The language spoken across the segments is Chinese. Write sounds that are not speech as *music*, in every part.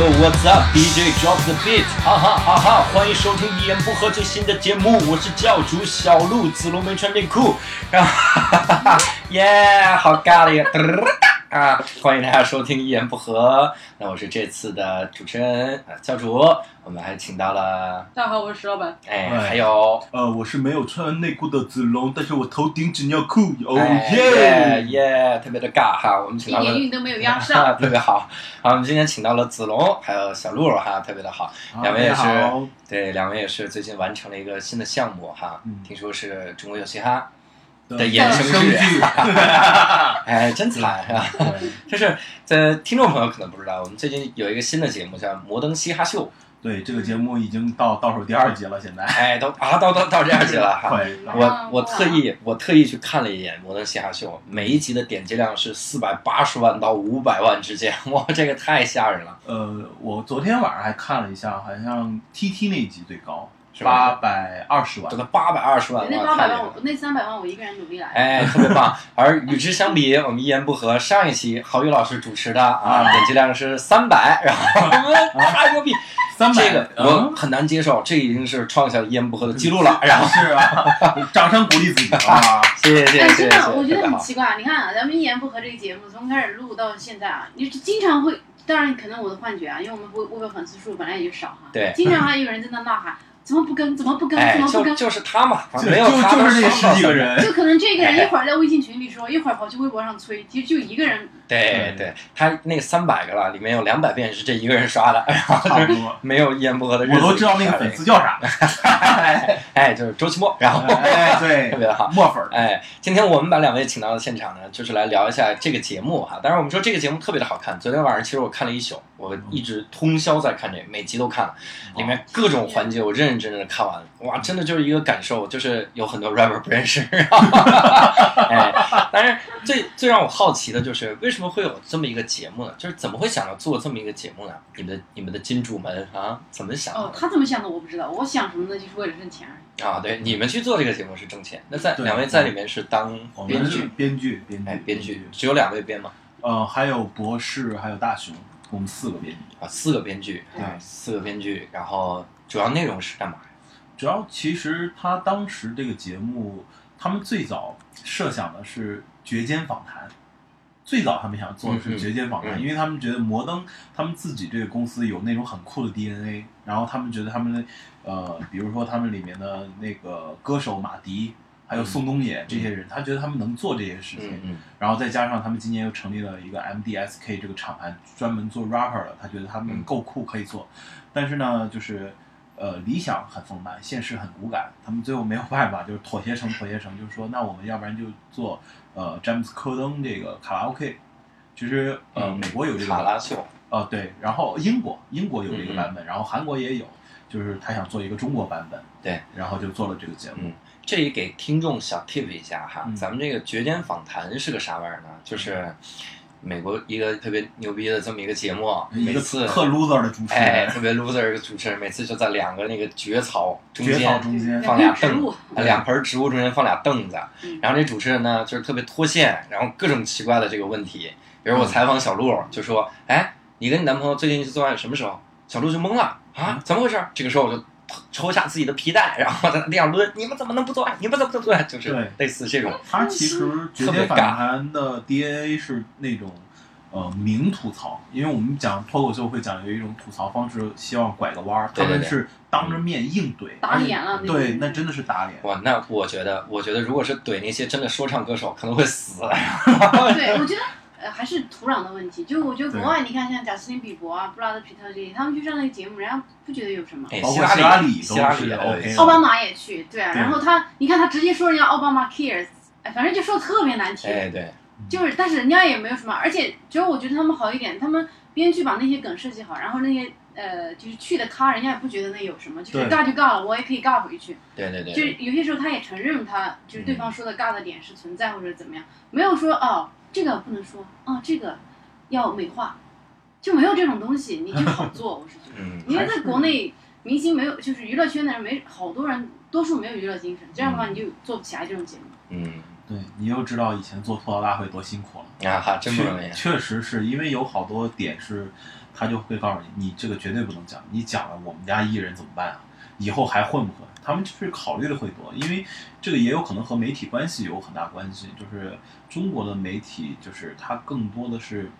Yo what's up DJ drop the beat，哈哈哈哈！欢迎收听一言不合最新的节目，我是教主小鹿，子龙没穿内裤，哈哈哈哈，耶，好尬的呀！啊，欢迎大家收听一言不合。那我是这次的主持人啊，教主。我们还请到了，大家好，我是石老板。哎，还有，呃，我是没有穿内裤的子龙，但是我头顶纸尿裤，哦耶耶，特别的尬哈。我们请到了，一点运都没有压上，*laughs* 特别好。好，我们今天请到了子龙，还有小鹿哈，特别的好。两位也是，对，两位也是最近完成了一个新的项目哈，听说是中国有嘻哈。的衍生剧 *laughs* *laughs* 哎，真惨是吧？就是在听众朋友可能不知道，我们最近有一个新的节目叫《摩登嘻哈秀》。对，这个节目已经到倒数第二集了，现在。哎，都啊，到到到这二集了哈。*laughs* 我我特意我特意去看了一眼《摩登嘻哈秀》，每一集的点击量是四百八十万到五百万之间，哇，这个太吓人了。呃，我昨天晚上还看了一下，好像 T T 那一集最高。八百二十万，这个八百二十万，那八百万我，那三百万我一个人努力来。哎，特别棒。而与之相比，我们一言不合上一期郝宇老师主持的啊，点击量是三百，然后我们太牛逼，三百，这个我很难接受，这已经是创下一言不合的记录了。然后是啊，掌声鼓励自己啊！*laughs* 谢谢谢谢谢谢。真的，我觉得很奇怪。你看，咱们一言不合这个节目从开始录到现在啊，你经常会，当然可能我的幻觉啊，因为我们微微博粉丝数本来也就少哈，对，经常还有人在那呐喊。怎么不跟？怎么不跟？怎么不跟？就是他嘛，没有他就是那十几个人，就可能这个人一会儿在微信群里说，一会儿跑去微博上催，其实就一个人。对对，他那个三百个了，里面有两百遍是这一个人刷的，差不多没有一言不合的。我都知道那个粉丝叫啥，哎，*laughs* 就是周奇墨，然后对，*laughs* 特别的好，墨粉。哎，今天我们把两位请到了现场呢，就是来聊一下这个节目哈。当然，我们说这个节目特别的好看，昨天晚上其实我看了一宿，我一直通宵在看这个，每集都看了，里面各种环节我认认真真的看完了，哇，真的就是一个感受，就是有很多 rapper 不认识，*laughs* 哎，但是最最让我好奇的就是为什么。为什么会有这么一个节目呢？就是怎么会想到做这么一个节目呢？你们的你们的金主们啊，怎么想的？哦，他怎么想的我不知道。我想什么呢？就是为了挣钱啊，对，你们去做这个节目是挣钱。那在两位在里面是当编剧，编剧，编剧，哎，编剧只有两位编吗？呃，还有博士，还有大雄，我们四个编剧啊，四个编剧，对，四个编剧。然后主要内容是干嘛呀？主要其实他当时这个节目，他们最早设想的是绝间访谈。最早他们想做的是绝间访谈，因为他们觉得摩登他们自己这个公司有那种很酷的 DNA，然后他们觉得他们的呃，比如说他们里面的那个歌手马迪，还有宋冬野这些人，他觉得他们能做这些事情，然后再加上他们今年又成立了一个 MDSK 这个厂牌，专门做 rapper 的，他觉得他们够酷可以做，但是呢，就是呃理想很丰满，现实很骨感，他们最后没有办法，就是妥协成妥协成，就是说那我们要不然就做。呃，詹姆斯科登这个卡拉 OK，其实呃，美国有这个卡拉秀，呃对，然后英国英国有这个版本，然后韩国也有，就是他想做一个中国版本，对，然后就做了这个节目。这里给听众小 tip 一下哈，咱们这个绝间访谈是个啥玩意儿呢？就是。美国一个特别牛逼的这么一个节目，每次特 loser 的主持人，哎，特别 loser 一个主持人，每次就在两个那个蕨草中间放俩凳，两盆植物中间放俩凳子，然后这主持人呢就是特别脱线，然后各种奇怪的这个问题，比如我采访小鹿就说，哎，你跟你男朋友最近一次做爱什么时候？小鹿就懵了啊，怎么回事？这个时候我就。抽下自己的皮带，然后在那地上抡。你们怎么能不做？你们怎么能做？就是类似这种。他其实绝对反弹的 DNA 是那种呃明吐槽，因为我们讲脱口秀会讲有一种吐槽方式，希望拐个弯儿。他们是当着面硬怼，打脸了。对，那真的是打脸。哇，那我觉得，我觉得如果是怼那些真的说唱歌手，可能会死。对，我觉得。呃，还是土壤的问题。就我觉得国外，你看像贾斯汀比伯啊、布拉德皮特这些，他们去上那个节目，人家不觉得有什么。包括希拉里希拉里 OK。奥巴马也去，对啊。然后他，你看他直接说人家奥巴马 cares，哎，反正就说特别难听。哎，对。就是，但是人家也没有什么，而且只要我觉得他们好一点，他们编剧把那些梗设计好，然后那些呃，就是去的咖，人家也不觉得那有什么，就是尬就尬了，我也可以尬回去。对对对。就有些时候他也承认他就是对方说的尬的点是存在或者怎么样，没有说哦这个不能说啊这个。要美化，就没有这种东西，你就好做。我是觉得，因为在国内，明星没有，就是娱乐圈的人没好多人，多数没有娱乐精神，这样的话你就做不起来这种节目。嗯，对你又知道以前做吐槽大会多辛苦了啊哈，真不容易。确实是因为有好多点是，他就会告诉你，你这个绝对不能讲，你讲了我们家艺人怎么办啊？以后还混不混？他们就是考虑的会多，因为这个也有可能和媒体关系有很大关系。就是中国的媒体，就是它更多的是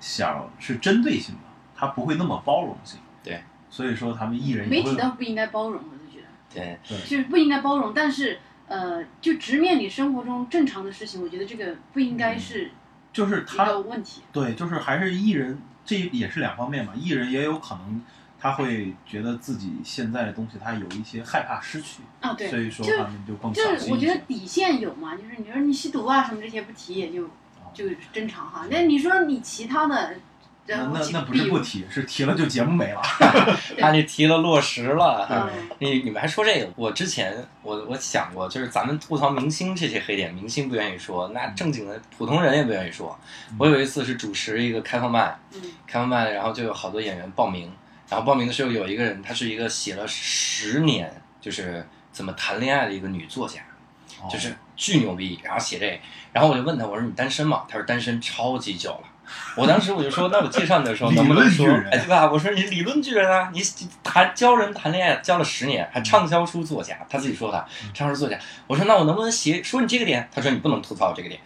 想是针对性的，它不会那么包容性。对，所以说他们艺人媒体倒不应该包容，我就觉得对，就是不应该包容，但是呃，就直面你生活中正常的事情，我觉得这个不应该是就是他的问题。对，就是还是艺人，这也是两方面嘛。艺人也有可能。他会觉得自己现在的东西，他有一些害怕失去啊，对，所以说他们就更就是我觉得底线有嘛，就是你说你吸毒啊什么这些不提也就就正常哈。那你说你其他的，那那那不是不提，是提了就节目没了。*laughs* 那就提了落实了。你你们还说这个？我之前我我想过，就是咱们吐槽明星这些黑点，明星不愿意说，那正经的普通人也不愿意说。我有一次是主持一个开放麦，开放麦，然后就有好多演员报名。然后报名的时候有一个人，她是一个写了十年就是怎么谈恋爱的一个女作家，就是巨牛逼。然后写这，然后我就问她，我说你单身吗？她说单身超级久了。我当时我就说，那我介绍你的时候 *laughs* 能不能说，哎对吧？我说你理论巨人啊，你谈教人谈恋爱教了十年，还畅销书作家，他自己说的畅销书作家。我说那我能不能写说你这个点？他说你不能吐槽我这个点。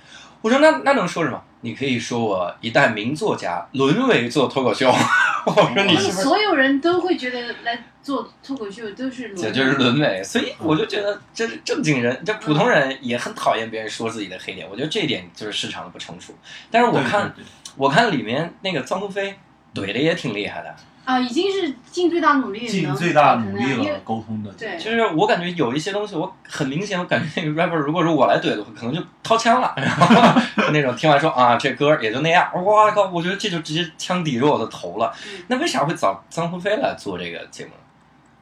我说那那能说什么？你可以说我一代名作家沦为做脱口秀。*laughs* 我说你是不是所有人都会觉得来做脱口秀都是这就是沦为？所以我就觉得这是正经人，这普通人也很讨厌别人说自己的黑点。我觉得这一点就是市场的不成熟。但是我看我看里面那个臧鸿飞怼的也挺厉害的。啊，已经是尽最大努力，尽最大努力了沟通的。对，其实我感觉有一些东西，我很明显，我感觉那个 rapper 如果是我来怼的话，可能就掏枪了，然后 *laughs* 那种听完说啊，这歌也就那样。我靠，我觉得这就直接枪抵着我的头了。那为啥会找臧鸿飞来做这个节目？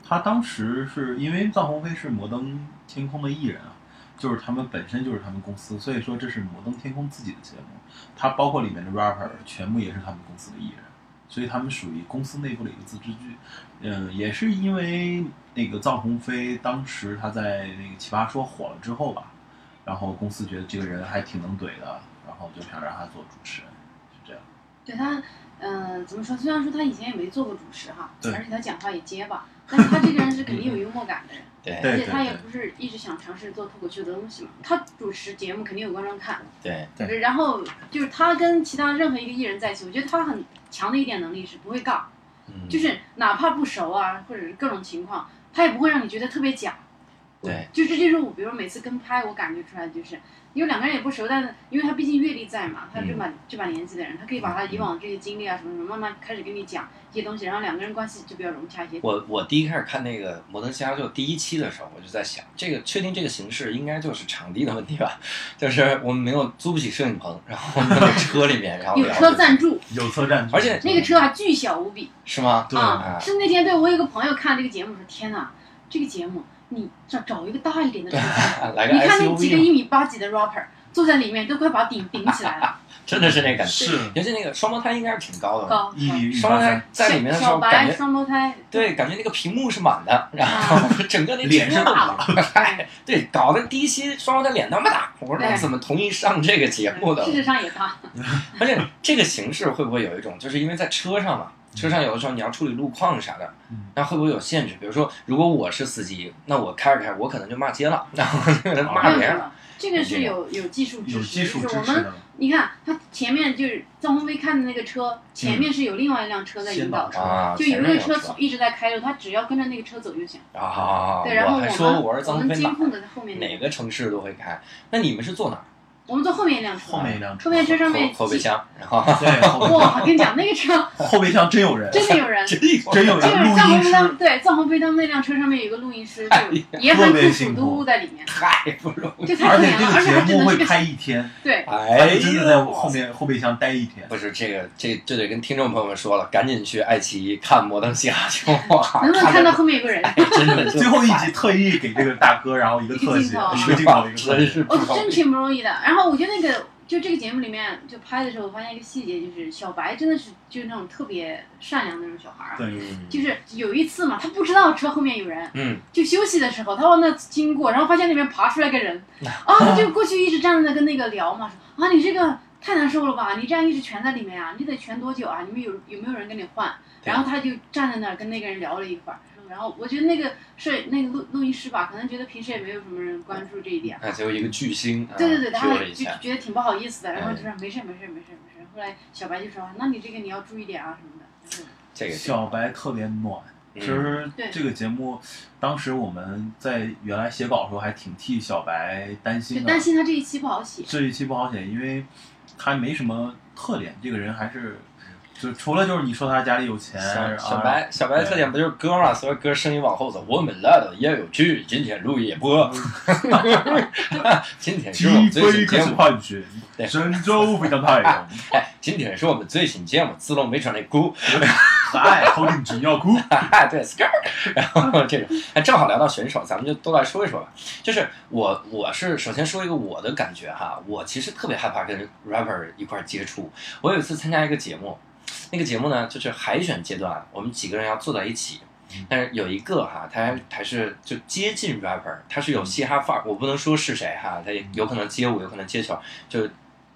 他当时是因为臧鸿飞是摩登天空的艺人啊，就是他们本身就是他们公司，所以说这是摩登天空自己的节目。他包括里面的 rapper 全部也是他们公司的艺人。所以他们属于公司内部的一个自制剧，嗯，也是因为那个臧鸿飞当时他在那个奇葩说火了之后吧，然后公司觉得这个人还挺能怼的，然后就想让他做主持人，是这样。对他，嗯，怎么说？虽然说他以前也没做过主持哈，而且他讲话也结巴，但是他这个人是肯定有幽默感的人。对，而且他也不是一直想尝试做脱口秀的东西嘛。他主持节目肯定有观众看。对对。然后就是他跟其他任何一个艺人在一起，我觉得他很强的一点能力是不会尬，就是哪怕不熟啊，或者是各种情况，他也不会让你觉得特别假。对。就是这就是我，比如每次跟拍，我感觉出来就是。因为两个人也不熟，但是因为他毕竟阅历在嘛，他这把这把年纪的人，他可以把他以往这些经历啊什么什么，慢慢开始跟你讲一些东西，然后两个人关系就比较融洽一些。我我第一开始看那个《摩登嘻哈秀》第一期的时候，我就在想，这个确定这个形式应该就是场地的问题吧？就是我们没有租不起摄影棚，然后在 *laughs* 车里面，然后有车赞助，有车赞助，而且那个车啊巨小无比，是吗？对啊，是那天对我有个朋友看这个节目说，天哪，这个节目你找找一个大一点的车，*laughs* 你看那几个一米八几的 rapper。坐在里面都快把顶顶起来了，*laughs* 真的是那感觉。是，尤其那个双胞胎应该是挺高的。高。双胞胎在里面的时候感觉。双胞胎。对，感觉那个屏幕是满的，然后整个那脸是大了。哎，*laughs* 对，搞得第一期双胞胎脸那么大，我说那怎么同意上这个节目的？事实上也大。而且这个形式会不会有一种，就是因为在车上嘛，车上有的时候你要处理路况啥的，那会不会有限制？比如说，如果我是司机，那我开着开着，我可能就骂街了，*laughs* 然后骂别人了。这个是有有技术支持，就是我们你看他前面就是张鸿飞看的那个车，前面是有另外一辆车在引导车，就有一个车从一直在开着，他只要跟着那个车走就行。啊，对，然后我们我们监控的在后面，哪个城市都会开。那你们是坐哪？我们坐后面一辆车，后面一辆车，后面车上面后备箱，然后。哇，我跟你讲那个车。后备箱真有人，真的有人，真有人。臧鸿飞他们对藏红飞他们那辆车上面有一个录音师，就也很苦楚都在里面，太不容易。而且这个节目会拍一天，对，哎，真的在后面后备箱待一天。不是这个，这这得跟听众朋友们说了，赶紧去爱奇艺看《摩登嘻哈秀》，能不能看到后面有个人？*laughs* 真的，*laughs* 最后一集特意给这个大哥，然后一个特写，一个镜头，一个特写，哦，真挺不容易的。然后我觉得那个。就这个节目里面就拍的时候，我发现一个细节，就是小白真的是就是那种特别善良的那种小孩儿。对，就是有一次嘛，他不知道车后面有人，嗯，就休息的时候，他往那经过，然后发现那边爬出来个人，啊，他就过去一直站在那跟那个聊嘛，说啊，你这个太难受了吧，你这样一直蜷在里面啊，你得蜷多久啊？你们有有没有人跟你换？然后他就站在那儿跟那个人聊了一会儿。然后我觉得那个摄那个录录音师吧，可能觉得平时也没有什么人关注这一点。哎，结果一个巨星，对对对，他就觉得挺不好意思的，然后就说没事没事没事没事。后来小白就说：“那你这个你要注意点啊什么的。”就是这个小白特别暖。其实这个节目，当时我们在原来写稿的时候还挺替小白担心的，担心他这一期不好写。这一期不好写，因为他没什么特点，这个人还是。就除了就是你说他家里有钱，小白小白的特点不就是歌嘛？所有歌声音往后走，我们来了也有趣，今天录夜播，*laughs* 今天是我们最新节目，对，神州非常太阳。哎，今天是我们最新节目，子龙没穿内裤，嗨，头顶纸尿裤，嗨，对，skirt，然后这种，哎，正好聊到选手，咱们就都来说一说吧。就是我，我是首先说一个我的感觉哈，我其实特别害怕跟 rapper 一块接触。我有一次参加一个节目。那个节目呢，就是海选阶段，我们几个人要坐在一起，但是有一个哈，他还是就接近 rapper，他是有嘻哈范儿，我不能说是谁哈，他有可能街舞，有可能街球，就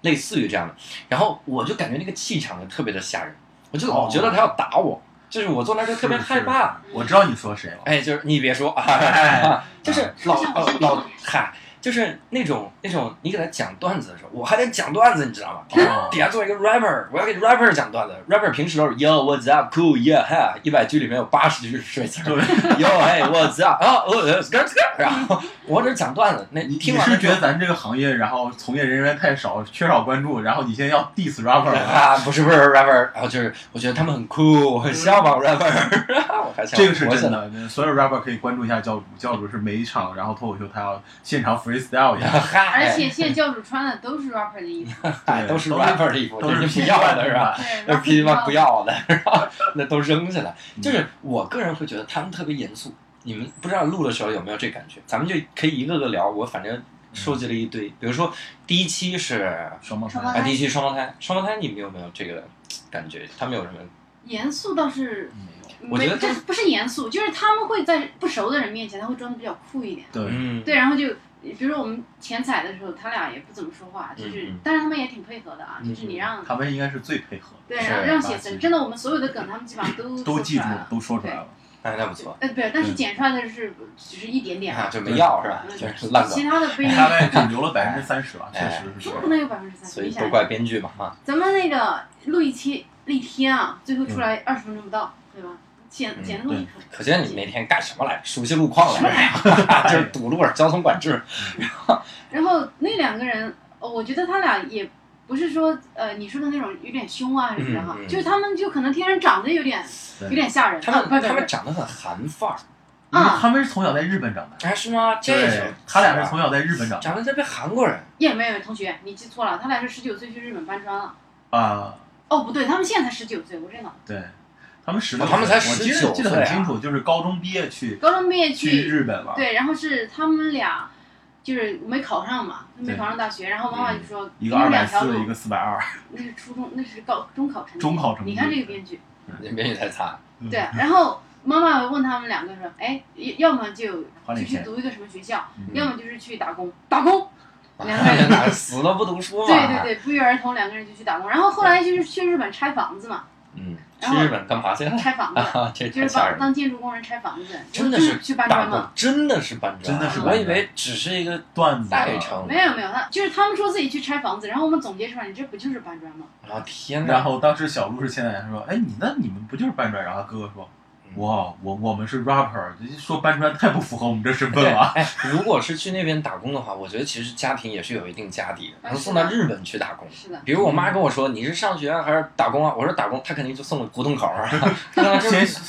类似于这样的。然后我就感觉那个气场就特别的吓人，我就老觉得他要打我，就是我坐那就特别害怕。我知道你说谁了，哎，就是你别说，*laughs* 就是老老嗨。就是那种那种，你给他讲段子的时候，我还得讲段子，你知道吗？底下做一个 rapper，我要给 rapper 讲段子。rapper 平时都是 Yo what's up cool yeah ha，一百句里面有八十句是水词。Yo hey what's up 啊哦 skirt skirt，然后我这讲段子，那你听完是觉得咱这个行业，然后从业人员太少，缺少关注，然后你现在要 diss rapper 啊？不是不是 rapper，然后就是我觉得他们很酷，我很向往 rapper。*laughs* 这个是真的，所有 rapper 可以关注一下教主，教主是每一场然后脱口秀他要现场。freestyle 一下，*laughs* 而且现在教主穿的都是 rapper 的衣服，*laughs* 对都是 rapper 的衣服，都是不要的是吧？那批发不要的，然后？那都扔下来。就是我个人会觉得他们特别严肃。你们不知道录的时候有没有这感觉？咱们就可以一个个聊。我反正收集了一堆，比如说第一期是双胞胎，啊第一期双胞胎，双胞胎，你们有没有这个感觉？他们有什么严肃倒是没有，我觉得这不是严肃，就是他们会在不熟的人面前，他会装的比较酷一点。对，对，然后就。比如说我们前彩的时候，他俩也不怎么说话，就是，但是他们也挺配合的啊。就是你让他们应该是最配合。对，让让写词，真的，我们所有的梗，他们基本上都都记住了，都说出来了。哎，那不错。哎，对，但是剪出来的是只是一点点，就没要是吧？就是烂其他的不一大概只留了百分之三十吧，*laughs* 确实是。怎么可能有百分之三十？所以都怪编剧吧，哈。咱们那个录一期一天啊，最后出来二十分钟不到，对吧？剪剪录一可见你那天干什么来着？熟悉路况来着，*laughs* *laughs* 就是堵路，交通管制。然后，然后那两个人，我觉得他俩也不是说呃你说的那种有点凶啊什么的哈，就是他们就可能天生长得有点有点吓人。他们他们长得很韩范儿啊，他们是从小在日本长的。哎，是吗？对，他俩是从小在日本长，长得特别韩国人。也没有同学，你记错了，他俩是十九岁去日本搬砖了。啊。哦，不对，他们现在才十九岁，我真的。对。他们十六，他们才十九岁，记得很清楚，就是高中毕业去，高中毕业去日本了。对，然后是他们俩，就是没考上嘛，没考上大学，然后妈妈就说，一个二百四，一个四百二。那是初中，那是高中考成绩。中考成绩。你看这个编剧，这编剧太差。对，然后妈妈问他们两个说，哎，要么就就去读一个什么学校，要么就是去打工，打工。两个人 *laughs* 死了不读书嘛。对对对，不约而同，两个人就去打工，然后后来就是去日本拆房子嘛。嗯。去日本干嘛去？拆房子，就是帮当建筑工人拆房子，真的是去搬砖吗？真的是搬砖，真的是。我以为只是一个段子代称。没有没有，他就是他们说自己去拆房子，然后我们总结出来，你这不就是搬砖吗？啊天哪！然后当时小鹿是现在说，哎，你那你们不就是搬砖？然后哥哥说。哇，我我们是 rapper，说搬砖太不符合我们这身份了。哎，如果是去那边打工的话，我觉得其实家庭也是有一定家底的，能送到日本去打工。是的。比如我妈跟我说，你是上学还是打工啊？我说打工，她肯定就送了胡同口儿。*laughs*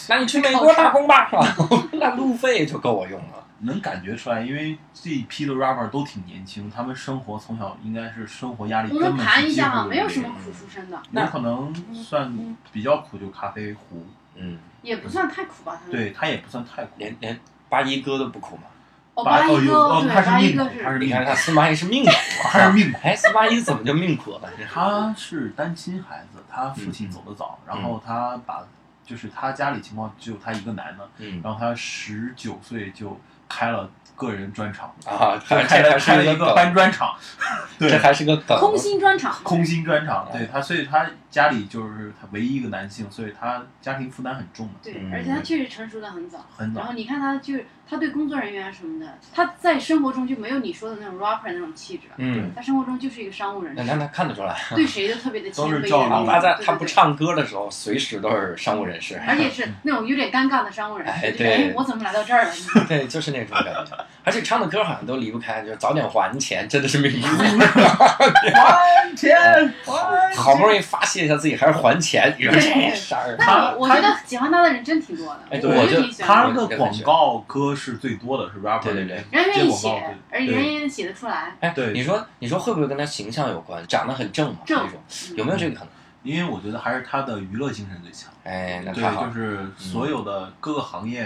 那你去美国打工吧，*laughs* 那路费就够我用了。能感觉出来，因为这一批的 rapper 都挺年轻，他们生活从小应该是生活压力。我们盘一下嘛，没有什么苦出身的。有可能算比较苦，就咖啡壶。嗯。也不算太苦吧，对他也不算太苦，连连八一哥都不苦嘛。哦，八一哥，哦，对，他是命苦，八一哥是，他是命苦你看他司马懿是命苦，*laughs* 他是命苦。哎，司马懿怎么就命苦了？*laughs* 他是单亲孩子，他父嗯亲走得早，然后他把就是他家里情况只有他一个男的，嗯然后他十九岁就开了个人专场，啊，就还开了开了一个搬砖厂，对，这还是个，空心专场，空心砖厂，嗯对他，所以他家里就是他唯一一个男性，所以他家庭负担很重的，对嗯，而且他确实成熟的很早。很早然后。你看他就是他对工作人员啊什么的，他在生活中就没有你说的那种 rapper 那种气质，嗯，他生活中就是一个商务人士，那那那看得出来，对谁都特别的谦都是卑照顾的那种。他在他不唱歌的时候，随时都是商务人士，而且是那种有点尴尬的商务人士，哎，我怎么来到这儿了？*laughs* 对，就是那种感觉。而且唱的歌好像都离不开，就是早点还钱，真的是命苦。*laughs* 还钱，还好不容易发泄一下自己，还是还钱，你说这事儿。那我我觉得喜欢他的人真挺多的，哎我我就就挺喜欢他的。的广告歌是最多的，是 rapper 对对对人愿意接广告写，而人也写得出来。哎，对你说你说会不会跟他形象有关？长得很正嘛，正那种有没有这个可能？因为我觉得还是他的娱乐精神最强。哎，那对，太好了。就是所有的各个行业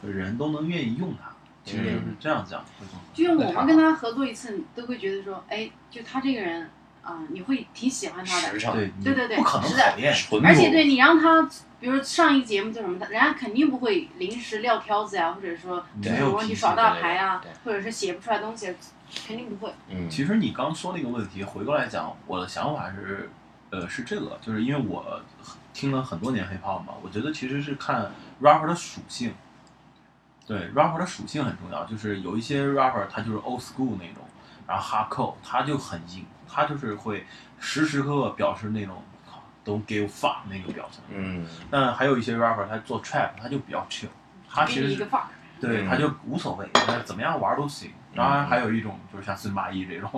的人都能愿意用它，其实就是这样讲会更好。就像我们跟他合作一次，你都会觉得说，哎，就他这个人啊、你会挺喜欢他的实。诚，对，对对对不可能是的讨厌。纯而且对你让他，比如上一个节目叫什么，他人家肯定不会临时撂挑子呀，或者说没有有问题耍大牌啊或者是写不出来东西，肯定不会。嗯，其实你刚说那个问题，回过来讲，我的想法是，呃，是这个，就是因为我听了很多年 hip hop 嘛，我觉得其实是看 rapper 的属性。对 rapper 的属性很重要，就是有一些 rapper 他就是 old school 那种，然后 hardcore 他就很硬，他就是会时时刻刻表示那种 don't give fuck 那个表情。嗯，但还有一些 rapper 他做 trap 他就比较 chill，他其实是一个 fuck，对，嗯他就无所谓，他怎么样玩都行。当然还有一种就是像孙八一这种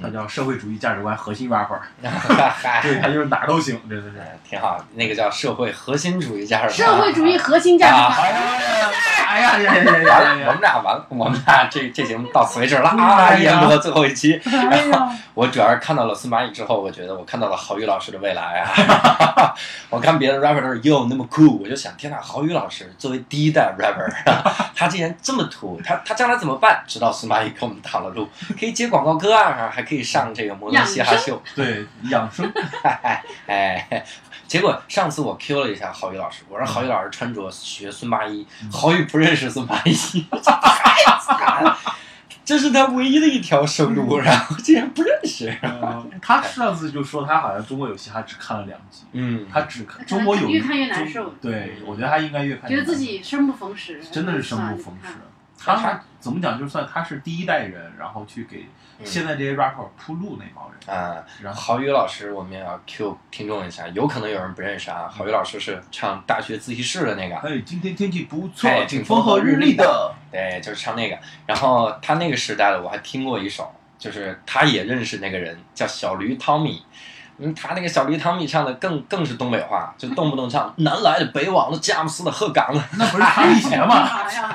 他嗯，叫社会主义价值观核心 rapper，*laughs* 嗨，对他就是哪儿都行，对对对。哎挺好，那个叫社会核心主义价值观社。会主义核心价值啊观。*laughs* 哎呀哎呀呀呀呀完了，我！们俩完了，我们俩这这节目到此为止了啊！一言不合最后一期，然后，*laughs* 我主要是看到了司马懿之后，我觉得我看到了郝宇老师的未来啊！*laughs* 我看别的 rapper 都是哟那么酷，我就想，天哪，郝宇老师作为第一代 rapper，*laughs* 他竟然这么土，他他将来怎么办？直到司马懿给我们挡了路，可以接广告歌啊，还可以上这个摩登嘻哈秀，对养生，哎，结果上次我 Q 了一下郝宇老师，我说郝宇老师穿着学孙八一，郝宇不认识孙八一，太惨了，这是他唯一的一条生路，然后竟然不认识。嗯他上次就说他好像中国有嘻哈只看了两集，嗯，他只看中国有越看越难受。对，我觉得他应该越看越难受。得自己生不逢时，真的是生不逢时。他他怎么讲？就算他是第一代人，然后去给嗯现在这些 rapper 铺路那帮人，啊，然后郝宇老师，我们也要 Q 听众一下，有可能有人不认识啊。郝宇老师是唱大学自习室的那个，哎，今天天气不错哎，请风和日丽的。对，就是唱那个。然后他那个时代的我还听过一首，就是他也认识那个人，叫小驴汤米。嗯，他那个小驴汤米唱的更更是东北话，就动不动唱南来的北往的佳木斯的鹤岗的，那不是擦皮鞋吗？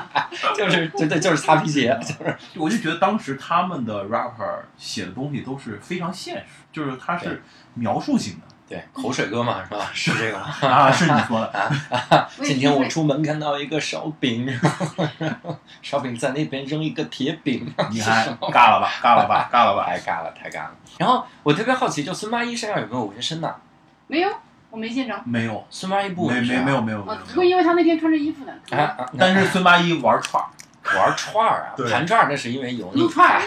*laughs* 就是对对，就是擦皮鞋，就是我就觉得当时他们的 rapper 写的东西都是非常现实，就是他是描述性的对口水歌嘛，是吧？是这个吗？*laughs* 啊，是你说的，我也今天我出门看到一个烧饼，*laughs* 烧饼在那边扔一个铁饼，你还尬了吧，尬了吧，*laughs* 尬了吧。太尬了，太尬了。然后我特别好奇，就孙八一身上有没有纹身呢？没有，我没见着。没有，孙八一不没纹身、啊，没没有没有没哦有，会因为他那天穿着衣服的！但是孙八一玩串儿，玩串儿啊，对盘串儿那是因为油腻，串儿。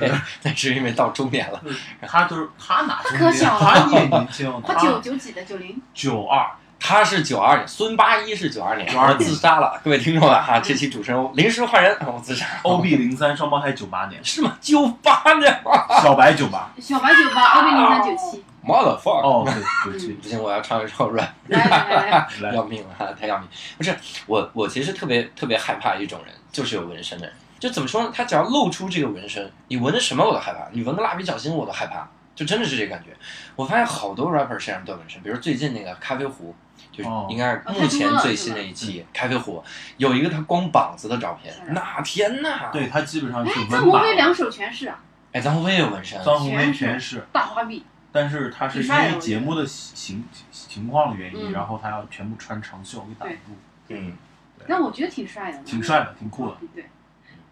*laughs* 那是因为到中年了。他就是他哪中间，可小了他也年轻，他九九几的，九零。九二，他是九二年，孙八一是九二年，九二自杀了。各位听众们哈，这期主持人临时换人，我自杀。OB 零三双胞胎九八年，是吗？九八年吗小白九八，小白九八，O B 零三九七。？Motherfucker！哦对对对，不行，我要唱一首来 *laughs* 要命了，太要命！不是我，我其实特别特别害怕一种人，就是有纹身的人。就怎么说呢？他只要露出这个纹身，你纹的什么我都害怕。你纹个蜡笔小新我都害怕，就真的是这感觉。我发现好多 rapper 身上都有纹身，比如最近那个咖啡壶，就是哦应该是目前最新的一期咖啡壶，有一个他光膀子的照片，那天呐！对他基本上是哎，文张鸿飞，两手全是啊，哎，张宏威也有纹身，张宏威全是，大花臂。但是他是因为节目的形情况的原因，嗯然后他要全部穿长袖给挡住，嗯，但我觉得挺帅的，挺帅的，挺酷的。对，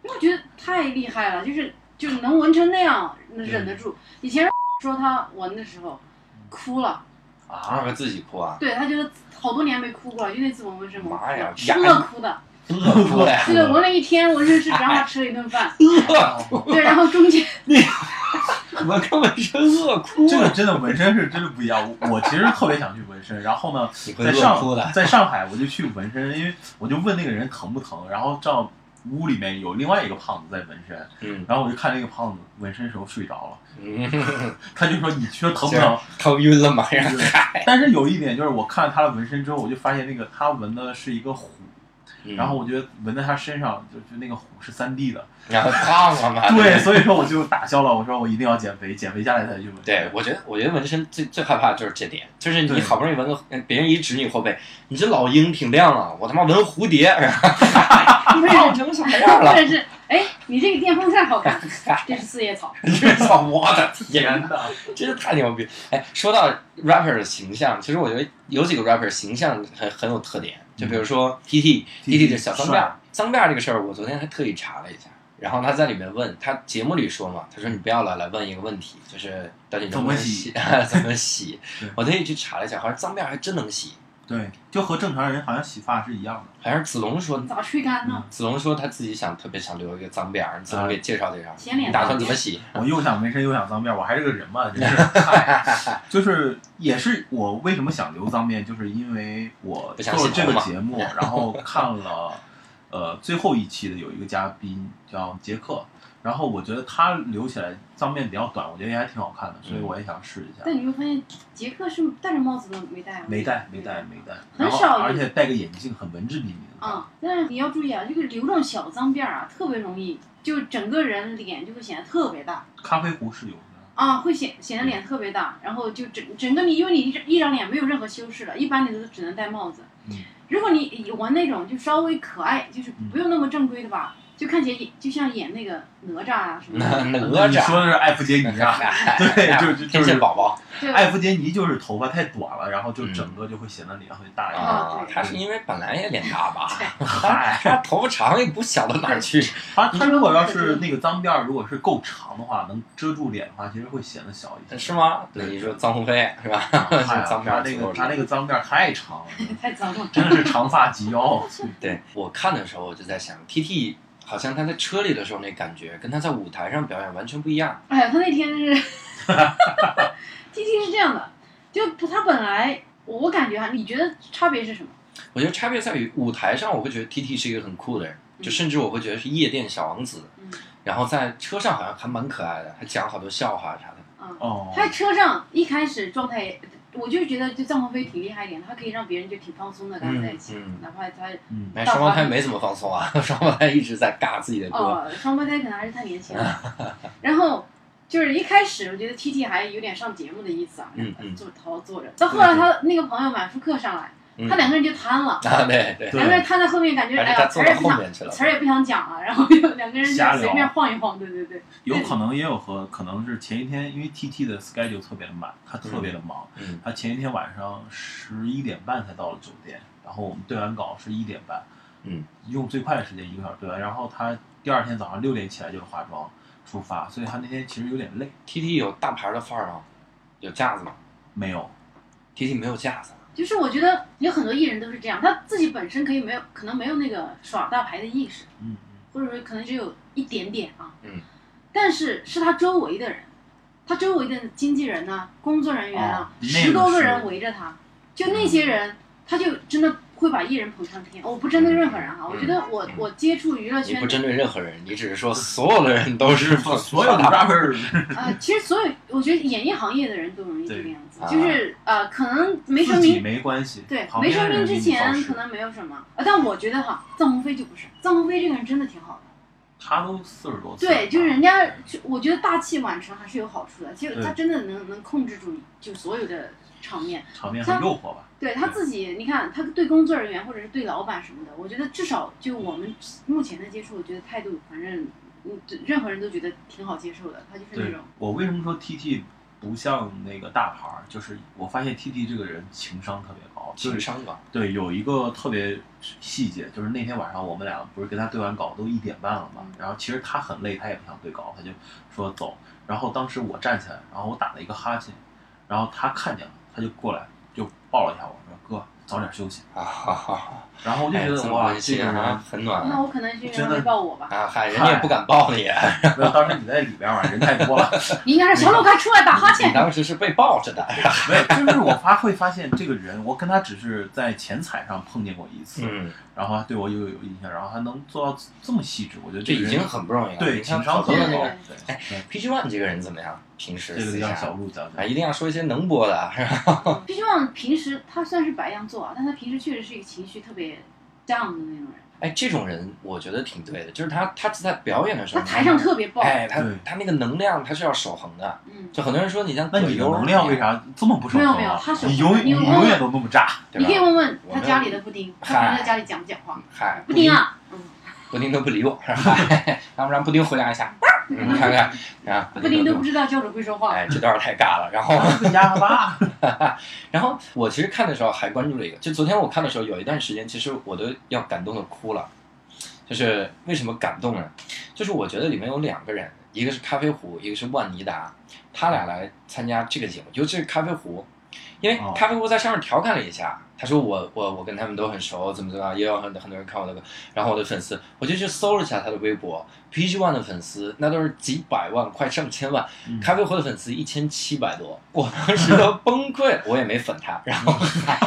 因为我觉得太厉害了，就是就是能纹成那样，忍得住。以前说他纹的时候哭了，啊，自己哭啊？对他觉得好多年没哭过了，就那次纹纹身，妈呀，吃了哭的。饿哭了，对，纹了一天，纹身师只让他吃了一顿饭。*laughs* 饿哭。对，然后中间你纹个纹身饿哭。这个真的纹身是真的不一样。我其实特别想去纹身，然后呢，在上在上海我就去纹身，因为我就问那个人疼不疼，然后照屋里面有另外一个胖子在纹身，嗯，然后我就看那个胖子纹身时候睡着了，嗯，*laughs* 他就说你说疼不疼？疼晕了吗？但是有一点就是我看了他的纹身之后，我就发现那个他纹的是一个虎。然后我觉得纹在他身上，就就那个虎是三 D 的，然后胖了嘛。*laughs* 对，所以说我就打消了，我说我一定要减肥，减肥下来才去纹。对，我觉得我觉得纹身最最害怕就是这点，就是你好不容易纹个，别人一指你后背，你这老鹰挺亮啊，我他妈纹蝴蝶，*laughs* 你纹成啥样了？哎，你这个电风扇好看，*laughs* 这是四叶草。四叶草，我的天哪，*laughs* 真是太牛逼！哎，说到 rapper 的形象，其实我觉得有几个 rapper 形象很很有特点。就比如说 T T T T 的小脏辫脏辫这个事儿，我昨天还特意查了一下。然后他在里面问他节目里说嘛，他说你不要老来问一个问题，就是到底能不能洗？怎么洗？*laughs* 我特意去查了一下，好像脏辫还真能洗。对，就和正常人好像洗发是一样的。还是子龙说咋吹干呢？子龙说他自己想特别想留一个脏辫儿，子龙给介绍介绍。洗脸打算怎么洗？*laughs* 我又想纹身又想脏辫儿我还是个人嘛，真是。*laughs* 就是也是我为什么想留脏辫，就是因为我做了这个节目，*laughs* 然后看了呃最后一期的有一个嘉宾叫杰克。然后我觉得他留起来脏辫比较短，我觉得也还挺好看的，所以我也想试一下。但你会发现，杰克是戴着帽子的没戴。没戴，没戴，没戴。很少。而且戴个眼镜，很文质彬彬的。啊，但是你要注意啊，这个留这种小脏辫啊，特别容易，就整个人脸就会显得特别大。咖啡壶是有的。啊，会显显得脸特别大，然后就整整个你，因为你一一张脸没有任何修饰了，一般你都只能戴帽子。嗯。如果你玩那种就稍微可爱，就是不用那么正规的吧。就看起来就像演那个哪吒啊什么的。*laughs* 哪吒？你说的是艾弗杰尼啊？*laughs* 对，就就天线宝宝。艾弗杰尼就是头发太短了，然后就整个就会显得脸会大一点。啊，他是因为本来也脸大吧？*laughs* 他头发长也不小到哪儿去。他他如果要是那个脏辫儿如果是够长的话，能遮住脸的话，其实会显得小一些。是吗？对，你说臧鸿飞是吧？脏辫那个他那个脏辫儿太长了，太脏了，真的是长发及腰。对我看的时候，我就在想，T T。好像他在车里的时候那感觉，跟他在舞台上表演完全不一样。哎呀，他那天是，T T 是这样的，就他本来我感觉哈，你觉得差别是什么？我觉得差别在于舞台上，我会觉得 T T 是一个很酷的人，就甚至我会觉得是夜店小王子。嗯。然后在车上好像还蛮可爱的，还讲好多笑话啥的。嗯。哦。他在车上一开始状态。我就觉得，就臧鸿飞挺厉害一点，他可以让别人就挺放松的跟他在一起，哪怕他。嗯。双胞胎没怎么放松啊，*laughs* 双胞胎一直在尬自己的歌。哦，双胞胎可能还是太年轻了。然后就是一开始，我觉得 T T 还有点上节目的意思啊，坐好好坐着。到后来，他那个朋友满舒克上来。他两个人就瘫了，啊对对，两个人瘫在后面，感觉哎呀词儿也不想词儿也不想讲了，然后就两个人就随便晃一晃，对对对。有可能也有和可能是前一天，因为 T T 的 schedule 特别的满，他特别的忙，他前一天晚上十一点半才到了酒店，然后我们对完稿是一点半，嗯，用最快的时间一个小时对完，然后他第二天早上六点起来就是化妆出发，所以他那天其实有点累。T T 有大牌的范儿吗？有架子吗？没有，T T 没有架子。就是我觉得有很多艺人都是这样，他自己本身可以没有，可能没有那个耍大牌的意识，嗯，或者说可能只有一点点啊，嗯，但是是他周围的人，他周围的经纪人呐、工作人员啊，十多个人围着他，就那些人，他就真的。会把艺人捧上天，我不针对任何人哈，我觉得我我接触娱乐圈，你不针对任何人，你只是说所有的人都是所有的 rapper *laughs* 啊，其实所有我觉得演艺行业的人都容易这个样子，就是呃可能没成名。没关系，对，没成名之前可能没有什么，呃但我觉得哈，臧鸿飞就不是，臧鸿飞这个人真的挺好的，他都四十多岁，对，就是人家，我觉得大器晚成还是有好处的，其实他真的能能控制住就所有的场面，场面很诱惑吧。对他自己，你看他对工作人员或者是对老板什么的，我觉得至少就我们目前的接触，我觉得态度反正，嗯，任何人都觉得挺好接受的。他就是那种。我为什么说 T T 不像那个大牌儿，就是我发现 T T 这个人情商特别高，情商高。对，有一个特别细节，就是那天晚上我们俩不是跟他对完稿都一点半了嘛，然后其实他很累，他也不想对稿，他就说走。然后当时我站起来，然后我打了一个哈欠，然后他看见了，他就过来就抱了一下我说：“哥，早点休息。”啊哈哈。然后我就觉得哇，这个人很暖。那我可能是因为抱我吧？啊嗨，人家也不敢抱你。*laughs* 没有，当时你在里边嘛，人太多了。*laughs* 你应该是小鹿快出来打哈欠。你当时是被抱着的。没有，就是我发会发现这个人，我跟他只是在钱财上碰见过一次，嗯，然后还对我又有印象，然后还能做到这么细致，我觉得这已经很不容易了。对，情商特别高。哎，PG One 这个人怎么样？平时这个叫小鹿讲啊，一定要说一些能播的，是吧？PG One 平时他算是白羊座啊，但他平时确实是一个情绪特别。down 的那种人，哎，这种人我觉得挺对的，就是他，他在表演的时候，他台上特别爆，哎，他他那个能量他是要守恒的，嗯，就很多人说你像那你的能量为啥这么不守恒？没有没有，他你永你永远都那么炸，你可以问问他家里的布丁，他平时在家里讲不讲话？嗨，布丁啊，嗯，布丁都不理我，*laughs* *laughs* 要不然布丁回答一下？你看看啊，布丁都不知道教主会说话，哎，这段太尬了。然后哑巴，*laughs* 然后我其实看的时候还关注了一个，就昨天我看的时候有一段时间，其实我都要感动的哭了。就是为什么感动呢？就是我觉得里面有两个人，一个是咖啡壶，一个是万妮达，他俩来参加这个节目，尤其是咖啡壶，因为咖啡壶在上面调侃了一下。他说我我我跟他们都很熟，怎么怎么样，也有很很多人看我的歌，然后我的粉丝，我就去搜了一下他的微博，PG One 的粉丝那都是几百万，快上千万，咖啡壶的粉丝一千七百多，我当时都崩溃，*laughs* 我也没粉他，*laughs* 然后，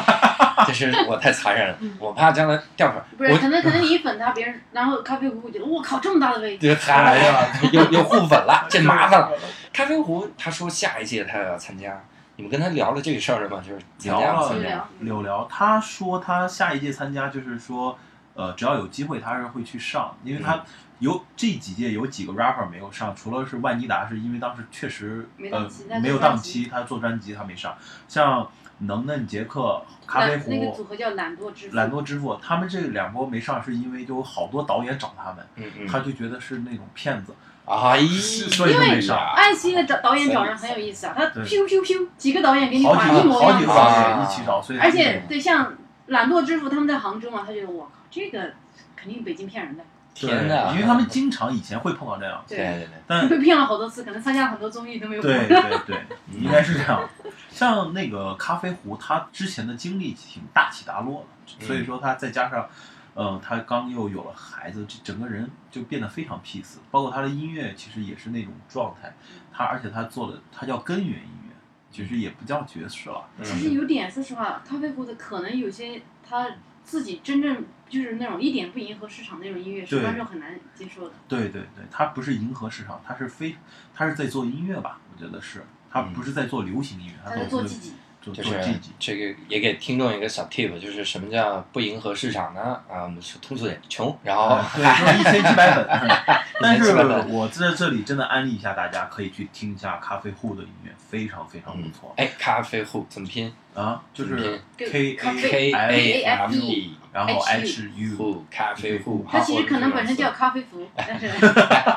*laughs* 就是我太残忍了，我怕将来掉粉。不是，可能可能你一粉他，别人然后咖啡壶会觉得我靠这么大的位置，嗨呀，又又互粉了，这麻烦了。咖啡壶他说下一届他要参加。你们跟他聊了这个事儿了吗？就是聊了，有聊。他说他下一届参加，就是说，呃，只要有机会，他是会去上，因为他有这几届有几个 rapper 没有上，除了是万妮达，是因为当时确实呃没有档期，他做专辑他没上。像能嫩、杰克、咖啡壶那个组合叫懒惰支付，懒惰支付，他们这两波没上，是因为就有好多导演找他们，嗯嗯，他就觉得是那种骗子。啊，因为爱奇艺的导导演找人很有意思啊，他咻咻咻几个导演给你画一模一样的，导演一起找，所以而且对像懒惰之父他们在杭州嘛，他觉得我靠这个肯定北京骗人的，天呐，因为他们经常以前会碰到这样，对对对，但被骗了好多次，可能参加了很多综艺都没有。对对对，应该是这样。像那个咖啡壶，他之前的经历挺大起大落的，所以说他再加上。嗯，他刚又有了孩子，这整个人就变得非常 peace。包括他的音乐，其实也是那种状态。他而且他做的，他叫根源音乐，其实也不叫爵士了。其实有点，说实话，咖啡壶的可能有些他自己真正就是那种一点不迎合市场那种音乐，是观众很难接受的。对对对，他不是迎合市场，他是非他是在做音乐吧？我觉得是，他不是在做流行音乐，他在做自己。就是这个也给听众一个小 tip，就是什么叫不迎合市场呢？啊，我们说通俗点，穷。然后对，就一千七百粉。*laughs* *laughs* 但是我在这里真的安利一下，大家可以去听一下咖啡户的音乐，非常非常不错。哎，咖啡户怎么拼啊？就是 K A A F E，然后 H U 咖啡壶。它其实可能本身叫咖啡服，*laughs* 但是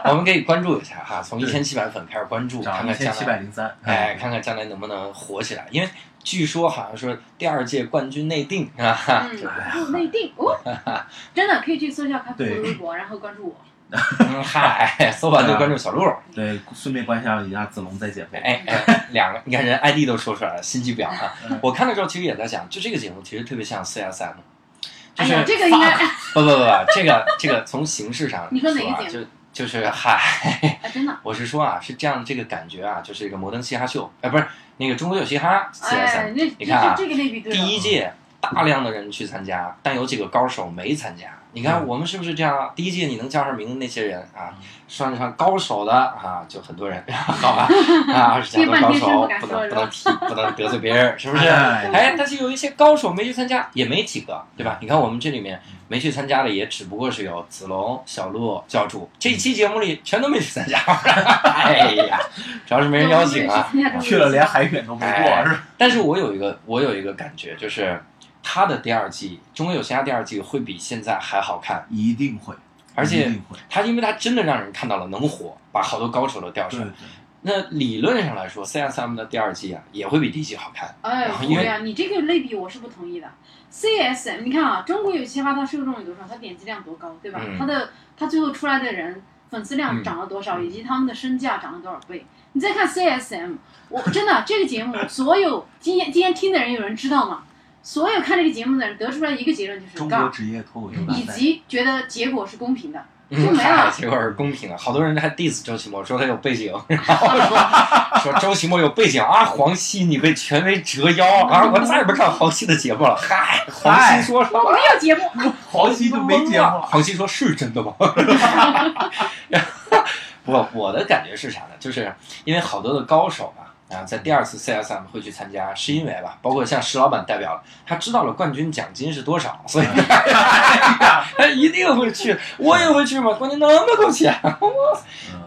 我们可以关注一下哈，从一千七百粉开始关注，看看将来哎，看看将来能不能火起来，因为。据说好像说第二届冠军内定啊，嗯，*laughs* 内定哦，*laughs* 真的可以去搜一下咖啡的微博，然后关注我。*laughs* 嗨，搜完就关注小鹿。对，顺便关心一下子龙在减肥。哎哎，两个，你看人 ID 都说出来了，心机婊啊！我看的时候其实也在想，就这个节目其实特别像 CSM，就是这个应该不不不不，这个这个从形式上你说哪个节目？就就是嗨，真的，我是说啊，是这样这个感觉啊，就是一个摩登嘻哈秀，哎，不是。那个中国有嘻哈 CSM，你看啊，第一届大量的人去参加，但有几个高手没参加。你看我们是不是这样？第一届你能叫上名的那些人啊，算得上高手的啊，就很多人，*laughs* 好吧？*laughs* 啊，二十强的高手不能不能提，不能得罪别人，是不是？哎，但是有一些高手没去参加，也没几个，对吧？你看我们这里面没去参加的，也只不过是有子龙、小鹿、教主，这一期节目里全都没去参加。*laughs* 哎呀，主要是没人邀请啊，去了连海选都没过，是但是我有一个，我有一个感觉就是。他的第二季《中国有嘻哈》第二季会比现在还好看，一定会。而且他，因为他真的让人看到了能火，把好多高手都调出来。那理论上来说，CSM 的第二季啊也会比第一季好看。哎，然后因为不呀，你这个类比我是不同意的。CSM，你看啊，中国有嘻哈，它受众有多少？它点击量多高，对吧？嗯它的它最后出来的人粉丝量嗯涨了多少，以及他们的身价涨了多少倍？你再看 CSM，我真的这个节目，所有今天今天听的人有人知道吗？所有看这个节目的人得出来一个结论就是，中国职业脱口秀大以，及觉得结果是公平的。就嗯，没了，结果是公平的。好多人还 diss 周奇墨，说他有背景，然后说说周奇墨有背景啊，黄西你被权威折腰啊，我再也不看黄西的节目了。嗨，黄西说什么？我没有节目，黄西都没节目。黄西说是真的吗？*laughs* 我，我的感觉是啥呢？就是因为好多的高手啊，啊，在第二次 CSM 会去参加，是因为吧，包括像石老板代表了，他知道了冠军奖金是多少，所以 *laughs* 他一定会去。我也会去嘛，冠军那么多钱，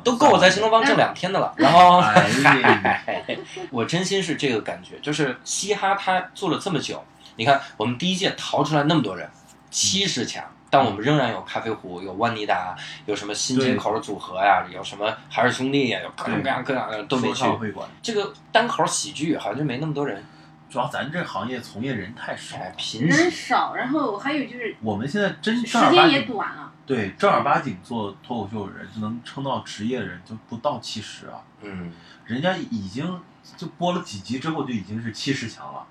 都够我在新东方挣两天的了。然后，哎，*laughs* 我真心是这个感觉，就是嘻哈他做了这么久，你看我们第一届淘出来那么多人，七十强，但我们仍然有咖啡壶，有万妮达，有什么新街口组合呀，有什么海尔兄弟呀，有各种各样各样的都没去。会馆，这个单口喜剧好像就没那么多人，主要咱这行业从业人太少哎了，，人。少，然后还有就是我们现在真时间也正儿八经短了。对正儿八经做脱口秀的人，就能撑到职业的人就不到七十啊，嗯，人家已经就播了几集之后就已经是七十强了，对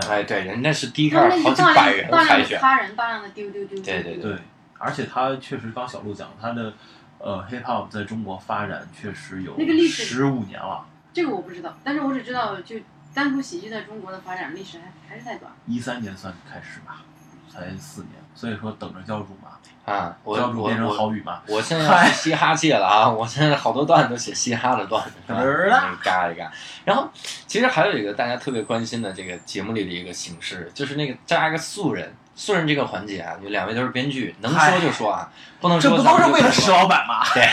哎，对，人家是第一他开始好几百人量大量海选，的他人，大量的丢丢丢丢。对对对，而且他确实刚小鹿讲，他的呃 hip hop 在中国发展确实有那个历史十五年了，这个我不知道，但是我只知道，就单口喜剧在中国的发展历史还还是太短。一三年算开始吧，才四年，所以说等着教主嘛，啊，我我我好语嘛，我现在是嘻哈界了啊！我现在好多段子都写嘻哈的段子，嘎一嘎。然后其实还有一个大家特别关心的这个节目里的一个形式，就是那个加一个素人。素人这个环节啊，有两位都是编剧，能说就说啊，不能这不说咱们都是为了石就不说老板吗？对，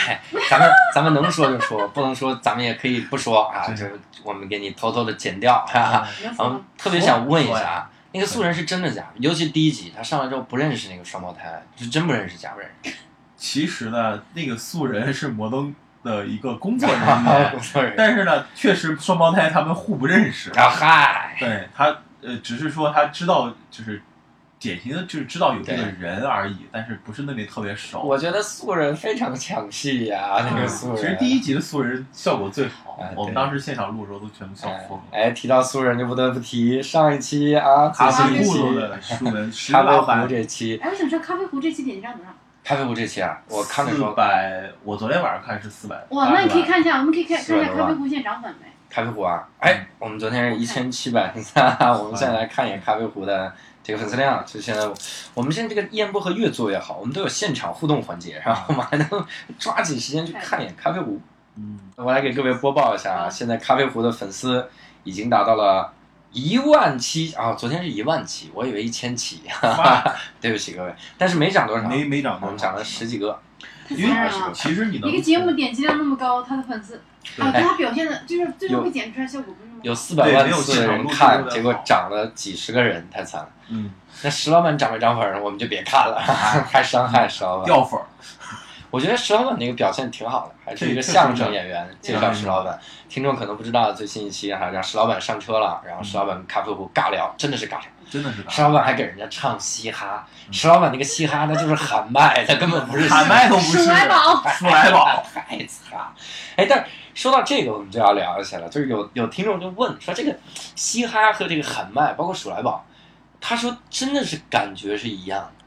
咱们咱们能说就说，不能说咱们也可以不说啊，就是我们给你偷偷的剪掉，哈哈。特别想问一下啊，那个素人是真的假的？尤其第一集他上来之后不认识那个双胞胎，是真不认识假不认识？其实呢，那个素人是摩登的一个工作人员，*laughs* 工作人员但是呢，确实双胞胎他们互不认识。啊嗨，对他，呃，只是说他知道，就是典型的，就是知道有这个人而已，但是不是那里特别熟。我觉得素人非常抢戏呀、那个素人。其实第一集的素人效果最好哎，我们当时现场录的时候都全部笑哎疯了。哎，提到素人就不得不提上一期啊，咖啡最新一期葫芦的素人石咖啡壶，这期，哎，我想知道咖啡壶这期点击量多少？咖啡壶这期啊，我看的时四，百，我昨天晚上看是四百。哇，那你可以看一下，我们可以看看一下咖啡壶现在涨粉没？咖啡壶啊，哎，我们昨天是一千七百三，*laughs* 我们现在来看一眼咖啡壶的这个粉丝量，就现在我们现在这个一言不合越做越好，我们都有现场互动环节，然后我们还能抓紧时间去看一眼咖啡壶。嗯，我来给各位播报一下啊，现在咖啡壶的粉丝已经达到了一万七啊，昨天是一万七，我以为一千七，哇 *laughs* 对不起各位，但是没涨多少，没没涨多少我们涨了十几个，太因为！其实你能一个节目点击量那么高，他的粉丝对啊，他表现的就是最后有被剪出来效果。有四百万次的人看，结果涨了几十个人，太惨了。嗯那石老板涨没涨粉儿，我们就别看了，*laughs* 太伤害石老板。掉粉儿，*laughs* 我觉得石老板那个表现挺好的，还是一个相声演员介绍石老板。听众可能不知道最新一期哈，让石老板上车了，然后石老板跟咖啡壶尬聊，真的是尬聊。真的是石老板还给人家唱嘻哈，石老板那个嘻哈那就是喊麦，他根本不是喊麦都不是，鼠来宝鼠来宝，*laughs* 太惨。哎，但是说到这个，我们就要聊起来了。就是有有听众就问说，这个嘻哈和这个喊麦，包括鼠来宝，他说真的是感觉是一样的，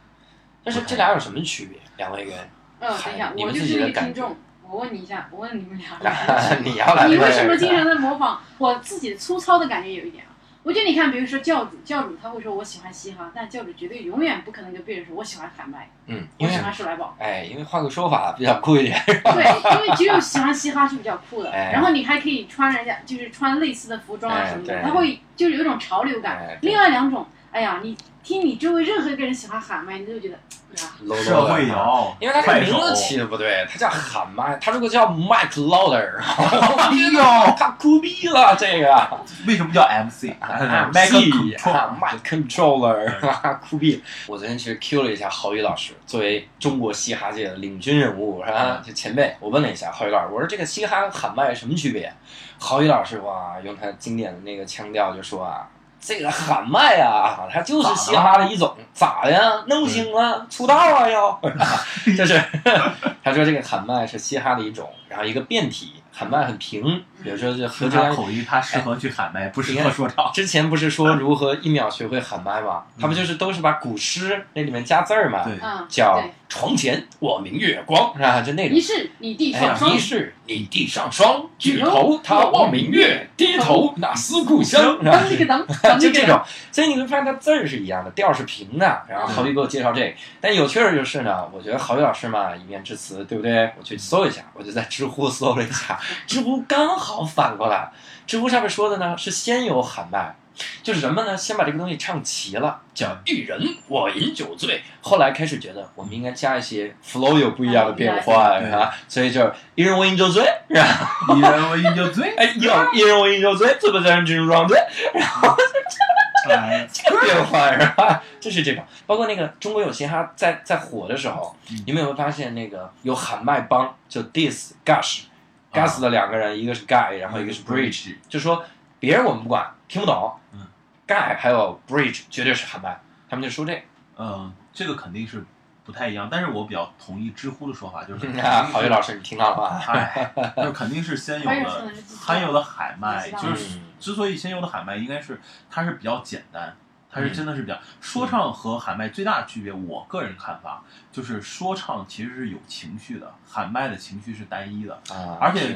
但是这俩有什么区别？两位人，嗯，等一下，你们自己的感觉个听众，我问你一下，我问你们俩，*laughs* 你要来，你为什么经常在模仿？我自己的粗糙的感觉有一点啊。我觉得你看，比如说教主，教主他会说我喜欢嘻哈，但教主绝对永远不可能跟别人说我喜欢喊麦，嗯，我喜欢鼠来宝。哎，因为换个说法比较酷一点。*laughs* 对，因为只有喜欢嘻哈是比较酷的，哎然后你还可以穿人家就是穿类似的服装啊哎什么的，对他会就是有一种潮流感。哎，另外两种，哎呀，你听你周围任何一个人喜欢喊麦，你都觉得，社会摇，因为他这名字起的不对，他叫喊麦，他如果叫 Mike Louder，*laughs* 哎呦，他酷毙了这个。为什么叫 MC？MC Control 啊，*laughs* Mic Controller，*laughs* 酷毙！我昨天其实 Q 了一下郝宇老师，作为中国嘻哈界的领军人物，是吧？就前辈，我问了一下郝宇老师，我说这个嘻哈喊麦什么区别？郝宇老师哇，用他经典的那个腔调就说啊。这个喊麦啊，它就是嘻哈的一种，咋的呀？弄不清啊，出道啊要，*laughs* 就是 *laughs* 他说这个喊麦是嘻哈的一种，然后一个变体，喊麦很平，比如说就何和哲安他口音，他适合去喊麦，不适合说唱。之前不是说如何一秒学会喊麦吗？他不就是都是把古诗那里面加字儿嘛？对，嗯，叫，床前我明月光，是吧？就那种疑。是你地哎上霜疑，是你地上霜，举头他望明月，低头那思故乡，是吧？*laughs* 就这种，所以你会发现它字儿是一样的，调是平的。然后郝宇给我介绍这个，但有趣儿就是呢，我觉得郝宇老师嘛，一面之词，对不对？我去搜一下，我就在知乎搜了一下，知乎刚好反过来，知乎上面说的呢是先有喊麦。就是人们呢，先把这个东西唱齐了，叫一人我饮酒醉。后来开始觉得我们应该加一些 flow 有不一样的变换，对啊，所以就是一人我饮酒醉，是吧？一人我饮酒醉，哎，有一人我饮酒醉，怎么才能进入状态？哎这个 *laughs* 变化是吧？就是这个，包括那个中国有嘻哈在在火的时候，嗯你们有没有发现那个有喊麦帮，就 diss Gush 啊。Gus 的两个人，一个是 Guy，然后一个是 Bridge，就说别人我们不管，听不懂嗯，Guy 还有 Bridge 绝对是喊麦，他们就说这个。嗯，这个肯定是不太一样，但是我比较同意知乎的说法，就是 *laughs* 啊，郝宇老师，你听到了吧？哎，*laughs* 就肯定是先有的可能是自己罕有的喊麦，就是嗯。之所以先有的喊麦，应该是它是比较简单，它是嗯真的是比较说唱和喊麦最大的区别，我个人看法就是说唱其实是有情绪的，喊麦的情绪是单一的。啊，而且，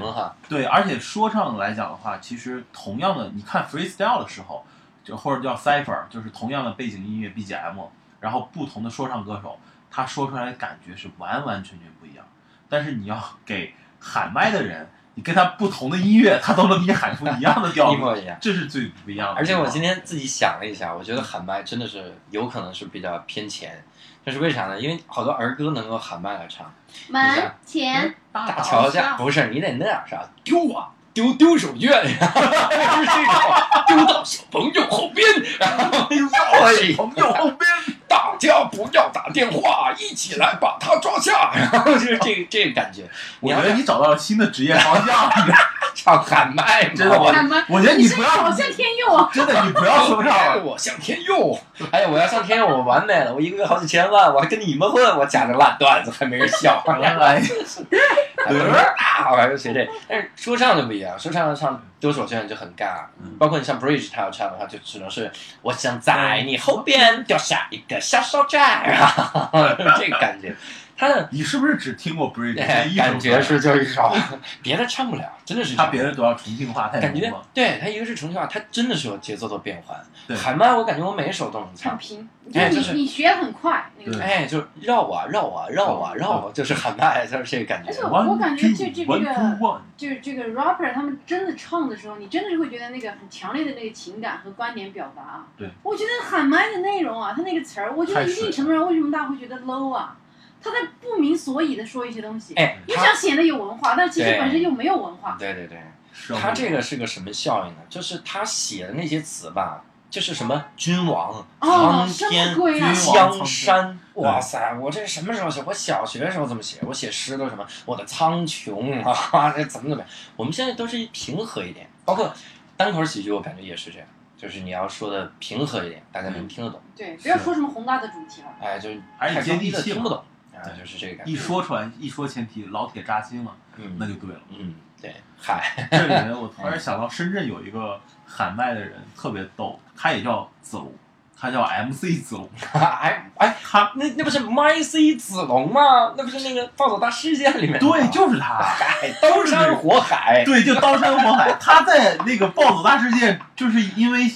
对，而且说唱来讲的话，其实同样的，你看 freestyle 的时候，就或者叫 cipher，就是同样的背景音乐 BGM，然后不同的说唱歌手，他说出来的感觉是完完全全不一样。但是你要给喊麦的人，你跟他不同的音乐，他都能给你喊出一样的调子，*laughs* 一模一样。这是最不一样的。而且我今天自己想了一下，我觉得喊麦真的是有可能是比较偏前，这是为啥呢？因为好多儿歌能够喊麦来唱，门前。大桥下不是你得那样啥丢啊丢丢手绢，然 *laughs* 后就是这种丢到小朋友后边，然后哎朋友后边，大家不要打电话，一起来把他抓下，然 *laughs* 后就是这个这个感觉。我觉得你找到了新的职业方向，你唱喊麦嘛，真的我，我觉得你不要音好像天佑啊！真的你不要说唱哎，了。*laughs* 我像天佑，*laughs* 哎呀，我要像天佑，我完美了，我一个月好几千万，我还跟你们混，我讲的烂段子还没人笑，*laughs* 哎，啊，我还是学这，但是说唱就不一样，说唱唱丢手绢就很尬，嗯包括你像 Bridge 他要唱的话，就只能是我想在你后边掉下一个小手绢，啊，这个感觉，他的你是不是只听过歌感觉是就是一首，*laughs* 别的唱不了，真的是他别的都要重庆话太感觉。对他一个是重庆话，他真的是有节奏的变换。对喊麦我感觉我每一首都能很唱，平，哎就是就是你你学很快那个对。哎，就绕啊绕啊绕啊绕啊，就是喊麦，就是这个感觉而且。我感觉这这 One two 个 one，就是这个 rapper 他们真的唱的时候，你真的是会觉得那个很强烈的那个情感和观点表达啊。对，我觉得喊麦的内容啊，他那个词儿，我觉得一定程度上为什么大家会觉得 low 啊？他在不明所以的说一些东西，哎，又他想显得有文化，但其实本身又没有文化。对对对，他这个是个什么效应呢？就是他写的那些词吧，就是什么君王、哦，苍天江山，哇塞！我这什么时候写？我小学的时候怎么写？我写诗都什么？我的苍穹啊，*laughs* 这怎么怎么样？我们现在都是平和一点，包括单口喜剧，我感觉也是这样，就是你要说的平和一点，大家能听得懂。对，不要说什么宏大的主题了。哎，就是太装逼接地气听不懂啊，对就是这个感觉。一说出来，一说前提，老铁扎心了，嗯，那就对了。嗯，对，嗨，这里面我 *laughs* 突然想到，深圳有一个喊麦的人特别逗，他也叫子龙，他叫 MC 子龙，*laughs* 哎哎，他那那不是 My C 子龙吗？那不是那个《暴走大事件》里面对，就是他。哎，刀山火海，对，就刀山火海，他在那个暴走大事件，就是因为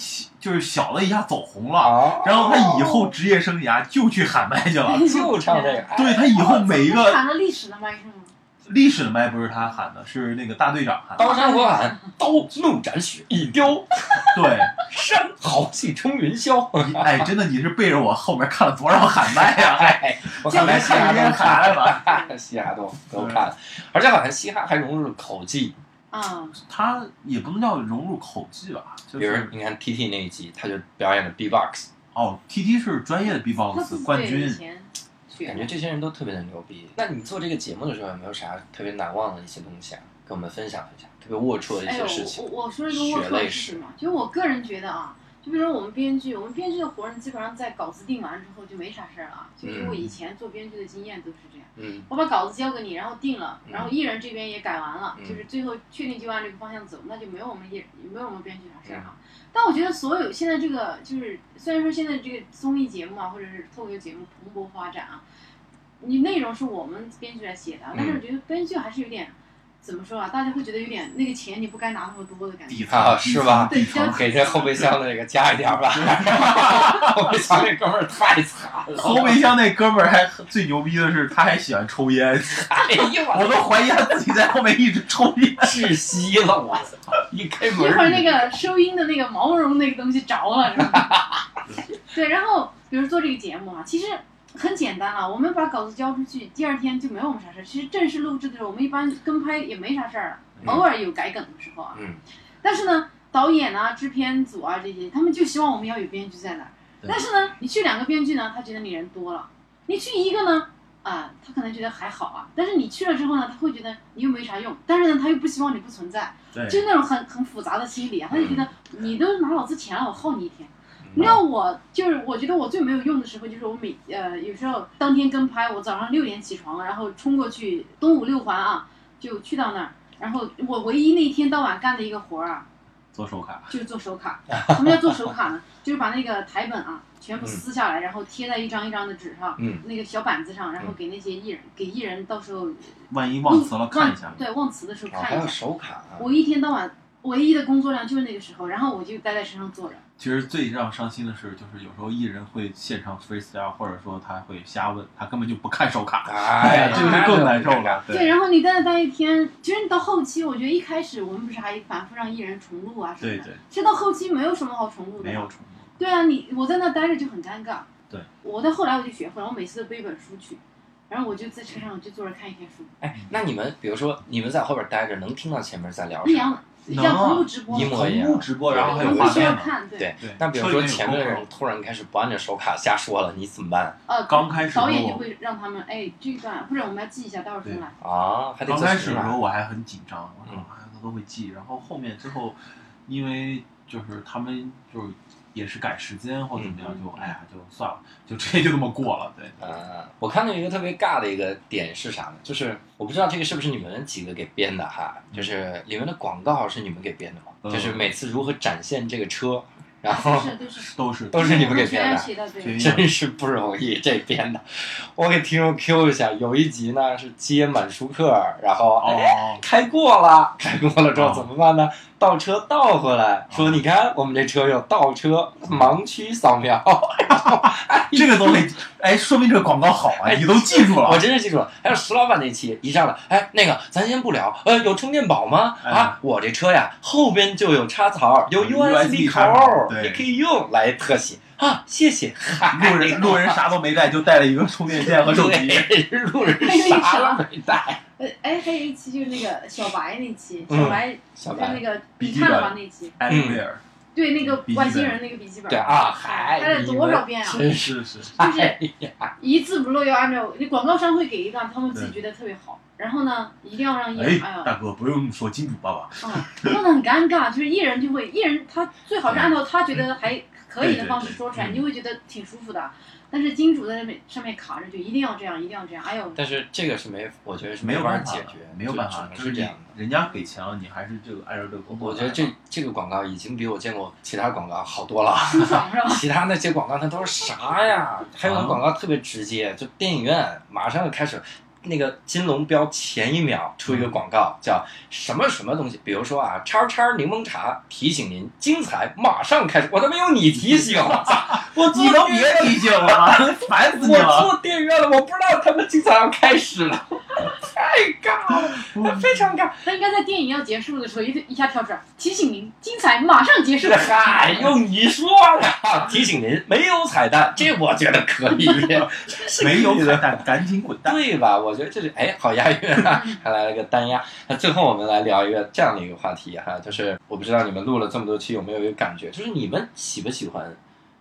就是小了一下走红了，啊，然后他以后职业生涯就去喊麦去了。*laughs* 就唱这个，哎对他以后每一个喊了历史的麦是吗？历史的麦不是他喊的，是那个大队长喊的。刀山火海，刀怒斩雪一雕，*laughs* 对，山豪气冲云霄。哎，真的，你是背着我后面看了多少喊麦呀？*laughs* 哎，我看来嘻哈都看了吧，嘻哈都都看了，而且好像嘻哈还融入了口技。啊，他也不能叫融入口技吧，比如你看 T T 那一集，他就表演了 B box。哦，T T 是专业的 B box 冠军。感觉这些人都特别的牛逼。那你做这个节目的时候，有没有啥特别难忘的一些东西啊？跟我们分享一下，特别龌龊的一些事情。哎我我说一个龌龊的事情嘛，就我个人觉得啊，就比如说我们编剧，我们编剧的活人基本上在稿子定完之后就没啥事儿了。就是我以前做编剧的经验都是这样。嗯。我把稿子交给你，然后定了，然后艺人这边也改完了，就是最后确定就按这个方向走，那就没有我们艺没有我们编剧啥事儿啊。但我觉得所有现在这个就是虽然说现在这个综艺节目啊，或者是脱口秀节目蓬勃发展啊。你内容是我们编剧来写的，但是我觉得编剧还是有点，怎么说啊？大家会觉得有点那个钱你不该拿那么多的感觉啊，是吧？对，给这后备箱的那个加一点吧。*laughs* 后备箱那哥们儿太惨了。后备箱那哥们儿还最牛逼的是，他还喜欢抽烟。哎呀，我都怀疑他自己在后面一直抽烟，窒息了！我操！一开门，一会儿那个收音的那个毛绒那个东西着了，是吧？*laughs* 对，然后比如做这个节目啊，其实。很简单了，我们把稿子交出去，第二天就没有我们啥事儿。其实正式录制的时候，我们一般跟拍也没啥事儿，偶尔有改梗的时候啊。嗯。但是呢，导演啊、制片组啊这些，他们就希望我们要有编剧在那儿。但是呢，你去两个编剧呢，他觉得你人多了；你去一个呢，啊，他可能觉得还好啊。但是你去了之后呢，他会觉得你又没啥用。但是呢，他又不希望你不存在，就是那种很很复杂的心理啊。他就觉得你都拿老子钱了，我耗你一天。你知道我就是，我觉得我最没有用的时候，就是我每呃有时候当天跟拍，我早上六点起床，然后冲过去东五六环啊，就去到那儿，然后我唯一那一天到晚干的一个活儿啊，做手卡，就是做手卡。*laughs* 什么叫做手卡呢？就是把那个台本啊全部撕下来，然后贴在一张一张的纸上，那个小板子上，然后给那些艺人，给艺人到时候万一忘词了看一下，对，忘词的时候看一下。手卡。我一天到晚唯一的工作量就是那个时候，然后我就待在身上坐着。其实最让伤心的是，就是有时候艺人会现场 freestyle，或者说他会瞎问，他根本就不看手卡，哎，*laughs* 这就更难受了。对，然后你在那待一天，其实你到后期，我觉得一开始我们不是还反复让艺人重录啊什么的，对对。其实到后期没有什么好重录的，没有重录。对啊，你我在那待着就很尴尬。对。我到后来我就学会了，我每次都背一本书去，然后我就在车上就坐着看一天书。哎，那你们比如说你们在后边待着，能听到前面在聊什么？像同步直播，一模一样。直播，然后还有画面。对对。但比如说前面的人突然开始不按着手卡瞎说了，你怎么办？呃，刚开始导演就会让他们哎这一段，或者我们要记一下，待会儿重来。啊，还得刚开始的时候我还很紧张，我说他都会记，然后后面之后，因为就是他们就是。也是赶时间或怎么样，就哎呀，就算了，就直接就这么过了。对，呃，我看到一个特别尬的一个点是啥呢？就是我不知道这个是不是你们几个给编的哈，就是里面的广告是你们给编的吗？就是每次如何展现这个车。然后都是都是都是你们给编的，真是不容易这编的。我给听众 Q 一下，有一集呢是接满舒克，然后哎开过了，开过了之后怎么办呢？倒车倒回来，说你看我们这车有倒车盲区扫描。*laughs* 这个东西，哎，说明这个广告好啊，你都记住了。我真是记住了。还有石老板那期一上来，哎，那个咱先不聊，呃，有充电宝吗？啊，我这车呀后边就有插槽，有 USB 口，你可以用来特写啊，谢谢。路人 *laughs* 路人啥都没带，就带了一个充电线和手机。路人啥都没带。呃，哎，还有一期就是那个小白那期，小白小白那个你看了吗那期？艾薇儿。对那个外星人那个笔记本，对啊，还拍了多少遍啊？真是是，就是一字不漏要按照你广告商会给一段，他们自己觉得特别好，然后呢，一定要让艺人，哎呀，大哥不用说金主爸爸，啊，弄得很尴尬，*laughs* 就是艺人就会，艺人他最好是按照他觉得还可以的方式说出来，你就会觉得挺舒服的。但是金主在那边上面卡着，就一定要这样，一定要这样。哎呦！但是这个是没，我觉得是没有办法解决，没有办法，是这样的。人家给钱了，你还是这个按照这个。我觉得这这个广告已经比我见过其他广告好多了。舒爽是吧？*laughs* 其他那些广告那都是啥呀？还有那广告特别直接，就电影院马上就开始。那个金龙标前一秒出一个广告，叫什么什么东西？比如说啊，叉叉柠檬茶提醒您，精彩马上开始。我他妈有你提醒，我 *laughs* 你能别提醒了，*laughs* 烦死你了！我坐电影院了，我不知道他们精彩要开始了。太尬了，非常尬。他应该在电影要结束的时候一一下跳出来提醒您，精彩马上结束。嗨，用你说的，提醒您没有彩蛋，这我觉得可以。*laughs* 没有彩蛋，赶紧滚蛋，对吧？我觉得这是哎，好押韵啊，还来了个单押。那最后我们来聊一个这样的一个话题哈，就是我不知道你们录了这么多期有没有一个感觉，就是你们喜不喜欢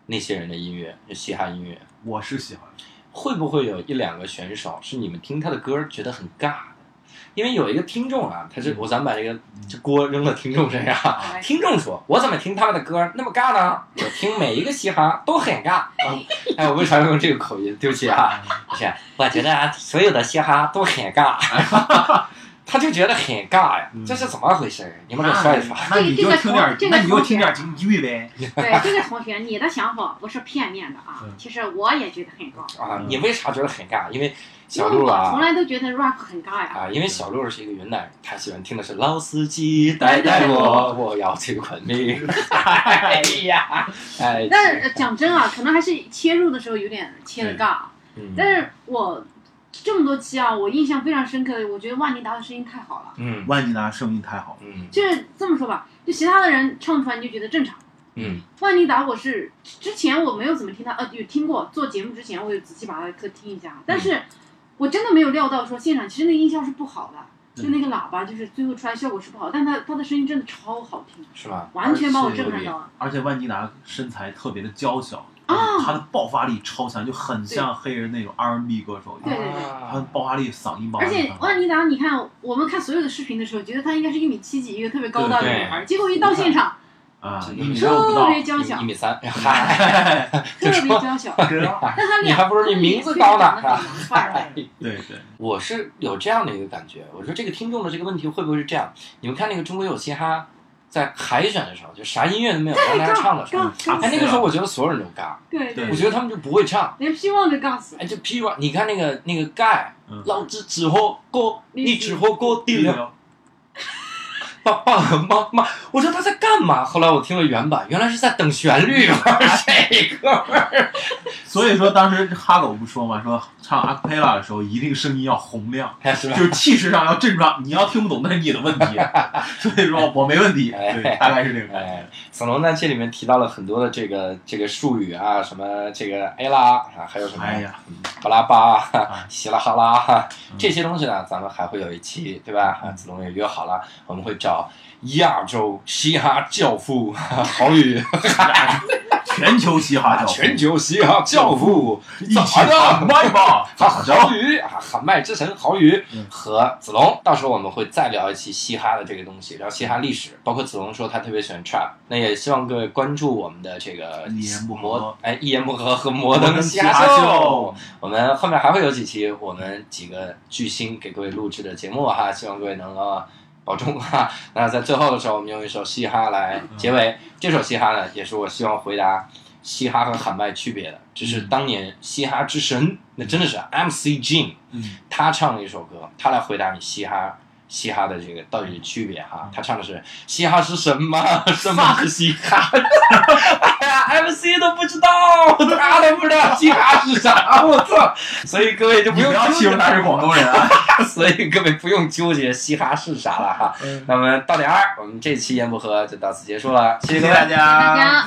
那些人的音乐，就嘻哈音乐？我是喜欢。会不会有一两个选手是你们听他的歌觉得很尬的？因为有一个听众啊，他是我咱们把这个这锅扔到听众身上。*laughs* 听众说：“我怎么听他们的歌那么尬呢？*laughs* 我听每一个嘻哈都很尬。*laughs* ”哎，我为啥要用这个口音？对不起啊，不是，我觉得所有的嘻哈都很尬。他就觉得很尬呀，这是怎么回事？你们给我说一说。那你就听点，那你就听点京剧呗。*laughs* 对，这个同学，你的想法不是片面的啊。其实我也觉得很尬。啊，你为啥觉得很尬？因为小鹿啊。从来都觉得 rap 很尬呀。啊，因为小鹿是一个云南人，他喜欢听的是老司机带带我，我要去昆明。*laughs* 哎呀，哎。但是讲真啊，可能还是切入的时候有点切的尬。嗯。但是我。这么多期啊，我印象非常深刻的，我觉得万妮达的声音太好了。嗯，万妮达声音太好了。嗯，就是这么说吧，就其他的人唱出来你就觉得正常。嗯，万妮达我是之前我没有怎么听他，呃，有听过。做节目之前我有仔细把他的歌听一下，但是我真的没有料到说现场其实那音效是不好的，就那个喇叭就是最后出来效果是不好，但他他的声音真的超好听。是吧？完全把我震撼到了。而且万妮达身材特别的娇小。他的爆发力超强，就很像黑人那种 R&B 歌手。对对对，他的爆发力，嗓音爆发力。而且万妮达，你看我们看所有的视频的时候，觉得她应该是一米七几，一个特别高大的女孩，结果一到现场，啊，特别娇小，一米三，*laughs* 嗨，*laughs* 特别娇小。*laughs* 你还不如你名字高呢，对对，我是有这样的一个感觉。我说这个听众的这个问题会不会是这样？你们看那个中国有嘻哈。在海选的时候，就啥音乐都没有，让大家唱的时候，哎，那个时候我觉得所有人都尬，对对，我觉得他们就不会唱，连 P One 都尬死。哎，就 P One，你看那个那个盖，老子只火锅，你只火锅底料。爸爸妈妈，我说他在干嘛？后来我听了原版，原来是在等旋律。*laughs* 这哥们儿，所以说当时哈狗不说嘛，说唱阿克佩拉的时候一定声音要洪亮，*laughs* 就是气势上要振壮。你要听不懂那是你的问题，*laughs* 所以说我没问题。对，大概是这个。哎，子龙在这里面提到了很多的这个这个术语啊，什么这个 A 拉啊，还有什么巴拉巴、西拉哈拉这些东西呢，咱们还会有一期，对吧？啊，子龙也约好了，我们会找。亚洲嘻哈教父 *laughs* 郝宇，*laughs* 全球嘻哈教父，全球嘻哈教父，一起喊麦吧！*laughs* 郝宇？啊，喊麦之神郝宇和子龙，到时候我们会再聊一期嘻哈的这个东西，聊嘻哈历史，包括子龙说他特别喜欢 trap，那也希望各位关注我们的这个摩哎一言不合和摩登嘻哈秀，我们后面还会有几期我们几个巨星给各位录制的节目哈，希望各位能够。保重哈！那在最后的时候，我们用一首嘻哈来结尾。这首嘻哈呢，也是我希望回答嘻哈和喊麦区别的。这是当年嘻哈之神，那真的是 MC Jin，他唱了一首歌，他来回答你嘻哈。嘻哈的这个到底区别哈？他唱的是嘻哈是什么？*laughs* 什么是嘻哈？*laughs* 哎呀，MC 都不知道，他都不知道嘻哈是啥，我操！所以各位就不用欺负他是广东人啊！*laughs* 所以各位不用纠结嘻哈是啥了哈。那么到点儿，我们这期言不合就到此结束了，谢谢大家。